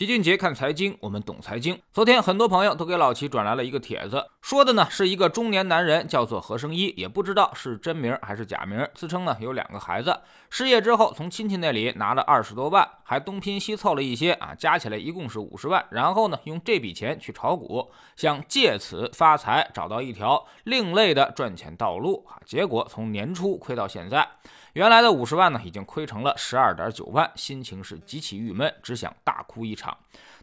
齐俊杰看财经，我们懂财经。昨天很多朋友都给老齐转来了一个帖子，说的呢是一个中年男人，叫做何生一，也不知道是真名还是假名，自称呢有两个孩子，失业之后从亲戚那里拿了二十多万，还东拼西凑了一些啊，加起来一共是五十万，然后呢用这笔钱去炒股，想借此发财，找到一条另类的赚钱道路啊，结果从年初亏到现在。原来的五十万呢，已经亏成了十二点九万，心情是极其郁闷，只想大哭一场。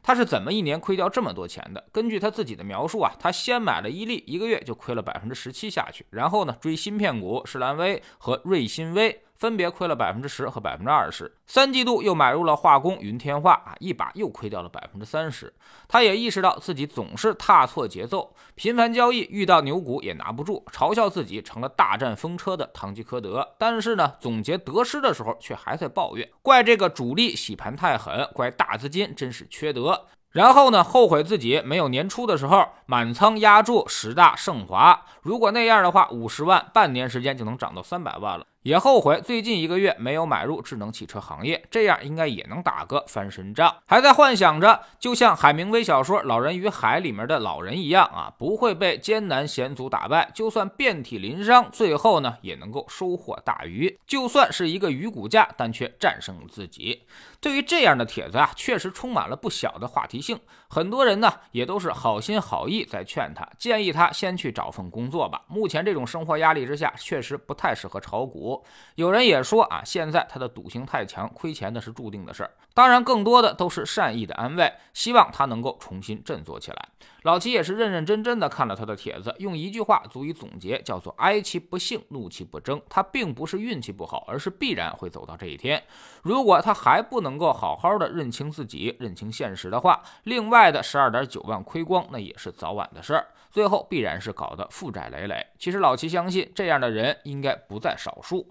他是怎么一年亏掉这么多钱的？根据他自己的描述啊，他先买了伊利，一个月就亏了百分之十七下去，然后呢追芯片股士兰威和瑞芯微。分别亏了百分之十和百分之二十，三季度又买入了化工云天化啊，一把又亏掉了百分之三十。他也意识到自己总是踏错节奏，频繁交易遇到牛股也拿不住，嘲笑自己成了大战风车的堂吉诃德。但是呢，总结得失的时候却还在抱怨，怪这个主力洗盘太狠，怪大资金真是缺德。然后呢，后悔自己没有年初的时候满仓压住十大盛华，如果那样的话，五十万半年时间就能涨到三百万了。也后悔最近一个月没有买入智能汽车行业，这样应该也能打个翻身仗。还在幻想着，就像海明威小说《老人与海》里面的老人一样啊，不会被艰难险阻打败，就算遍体鳞伤，最后呢也能够收获大鱼。就算是一个鱼骨架，但却战胜了自己。对于这样的帖子啊，确实充满了不小的话题性。很多人呢也都是好心好意在劝他，建议他先去找份工作吧。目前这种生活压力之下，确实不太适合炒股。有人也说啊，现在他的赌性太强，亏钱那是注定的事儿。当然，更多的都是善意的安慰，希望他能够重新振作起来。老齐也是认认真真的看了他的帖子，用一句话足以总结，叫做“哀其不幸，怒其不争”。他并不是运气不好，而是必然会走到这一天。如果他还不能够好好的认清自己、认清现实的话，另外的十二点九万亏光，那也是早晚的事儿。最后必然是搞得负债累累。其实老齐相信，这样的人应该不在少数。 어.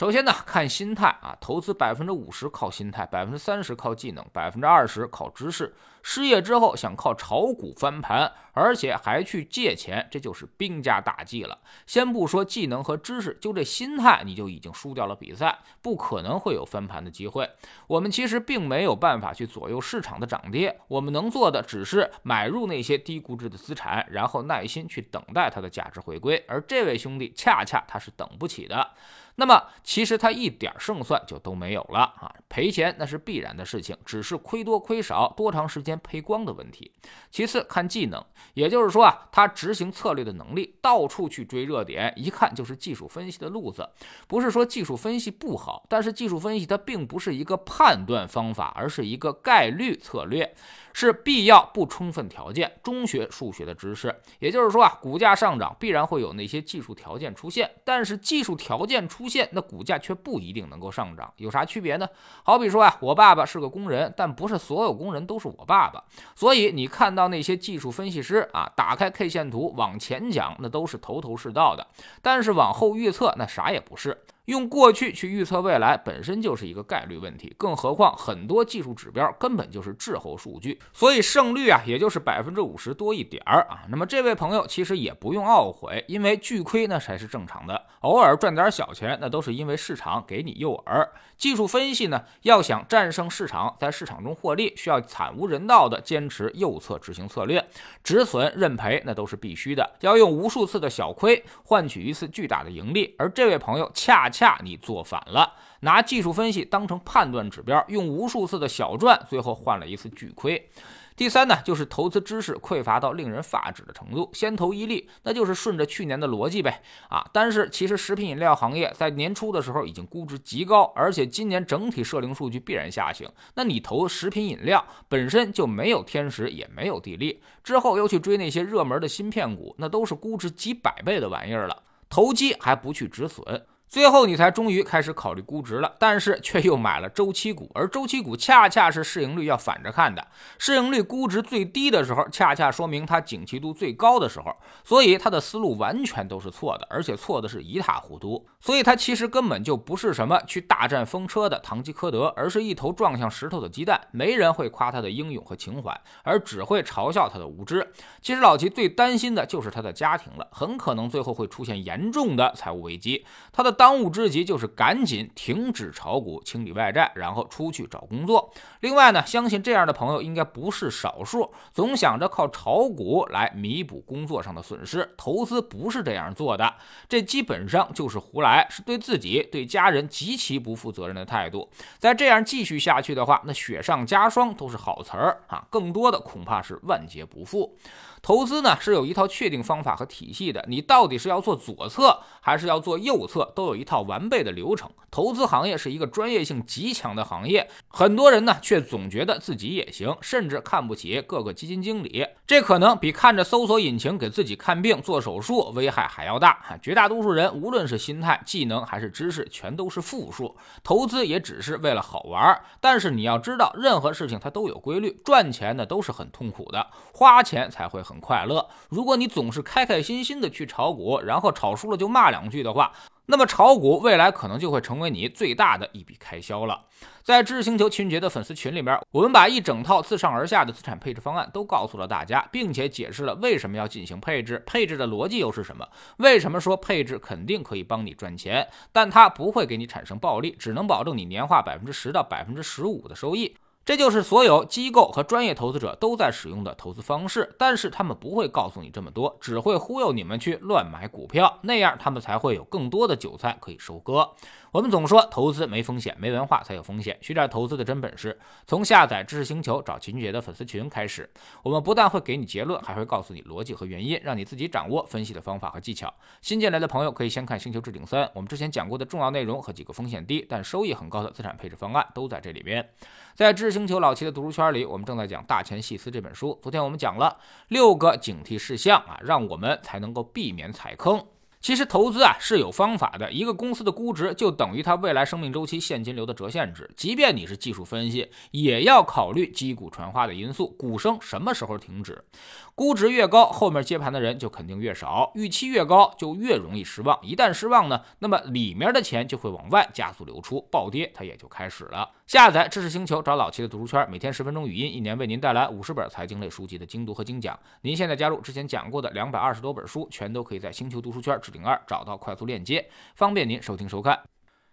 首先呢，看心态啊，投资百分之五十靠心态，百分之三十靠技能，百分之二十靠知识。失业之后想靠炒股翻盘，而且还去借钱，这就是兵家大忌了。先不说技能和知识，就这心态，你就已经输掉了比赛，不可能会有翻盘的机会。我们其实并没有办法去左右市场的涨跌，我们能做的只是买入那些低估值的资产，然后耐心去等待它的价值回归。而这位兄弟恰恰他是等不起的。那么其实他一点胜算就都没有了啊，赔钱那是必然的事情，只是亏多亏少，多长时间赔光的问题。其次看技能，也就是说啊，他执行策略的能力，到处去追热点，一看就是技术分析的路子。不是说技术分析不好，但是技术分析它并不是一个判断方法，而是一个概率策略。是必要不充分条件，中学数学的知识。也就是说啊，股价上涨必然会有那些技术条件出现，但是技术条件出现，那股价却不一定能够上涨。有啥区别呢？好比说啊，我爸爸是个工人，但不是所有工人都是我爸爸。所以你看到那些技术分析师啊，打开 K 线图往前讲，那都是头头是道的，但是往后预测，那啥也不是。用过去去预测未来本身就是一个概率问题，更何况很多技术指标根本就是滞后数据，所以胜率啊也就是百分之五十多一点儿啊。那么这位朋友其实也不用懊悔，因为巨亏那才是正常的，偶尔赚点小钱那都是因为市场给你诱饵。技术分析呢，要想战胜市场，在市场中获利，需要惨无人道的坚持右侧执行策略，止损认赔那都是必须的，要用无数次的小亏换取一次巨大的盈利。而这位朋友恰恰。恰你做反了，拿技术分析当成判断指标，用无数次的小赚，最后换了一次巨亏。第三呢，就是投资知识匮乏到令人发指的程度。先投伊利，那就是顺着去年的逻辑呗啊！但是其实食品饮料行业在年初的时候已经估值极高，而且今年整体社零数据必然下行。那你投食品饮料本身就没有天时，也没有地利，之后又去追那些热门的芯片股，那都是估值几百倍的玩意儿了，投机还不去止损。最后你才终于开始考虑估值了，但是却又买了周期股，而周期股恰恰是市盈率要反着看的，市盈率估值最低的时候，恰恰说明它景气度最高的时候，所以他的思路完全都是错的，而且错的是一塌糊涂。所以他其实根本就不是什么去大战风车的堂吉诃德，而是一头撞向石头的鸡蛋。没人会夸他的英勇和情怀，而只会嘲笑他的无知。其实老齐最担心的就是他的家庭了，很可能最后会出现严重的财务危机，他的。当务之急就是赶紧停止炒股，清理外债，然后出去找工作。另外呢，相信这样的朋友应该不是少数，总想着靠炒股来弥补工作上的损失。投资不是这样做的，这基本上就是胡来，是对自己、对家人极其不负责任的态度。再这样继续下去的话，那雪上加霜都是好词儿啊，更多的恐怕是万劫不复。投资呢是有一套确定方法和体系的，你到底是要做左侧还是要做右侧，都有一套完备的流程。投资行业是一个专业性极强的行业，很多人呢却总觉得自己也行，甚至看不起各个基金经理，这可能比看着搜索引擎给自己看病、做手术危害还要大。绝大多数人无论是心态、技能还是知识，全都是负数。投资也只是为了好玩，但是你要知道，任何事情它都有规律，赚钱呢都是很痛苦的，花钱才会。很快乐。如果你总是开开心心的去炒股，然后炒输了就骂两句的话，那么炒股未来可能就会成为你最大的一笔开销了。在知识星球秦杰的粉丝群里面，我们把一整套自上而下的资产配置方案都告诉了大家，并且解释了为什么要进行配置，配置的逻辑又是什么？为什么说配置肯定可以帮你赚钱，但它不会给你产生暴利，只能保证你年化百分之十到百分之十五的收益。这就是所有机构和专业投资者都在使用的投资方式，但是他们不会告诉你这么多，只会忽悠你们去乱买股票，那样他们才会有更多的韭菜可以收割。我们总说投资没风险，没文化才有风险。学点投资的真本事，从下载知识星球找秦俊杰的粉丝群开始。我们不但会给你结论，还会告诉你逻辑和原因，让你自己掌握分析的方法和技巧。新进来的朋友可以先看《星球置顶三》，我们之前讲过的重要内容和几个风险低但收益很高的资产配置方案都在这里边。在知识星球老齐的读书圈里，我们正在讲《大钱细思》这本书。昨天我们讲了六个警惕事项啊，让我们才能够避免踩坑。其实投资啊是有方法的，一个公司的估值就等于它未来生命周期现金流的折现值。即便你是技术分析，也要考虑击鼓传花的因素，鼓声什么时候停止？估值越高，后面接盘的人就肯定越少；预期越高，就越容易失望。一旦失望呢，那么里面的钱就会往外加速流出，暴跌它也就开始了。下载知识星球，找老七的读书圈，每天十分钟语音，一年为您带来五十本财经类书籍的精读和精讲。您现在加入之前讲过的两百二十多本书，全都可以在星球读书圈置顶二找到快速链接，方便您收听收看。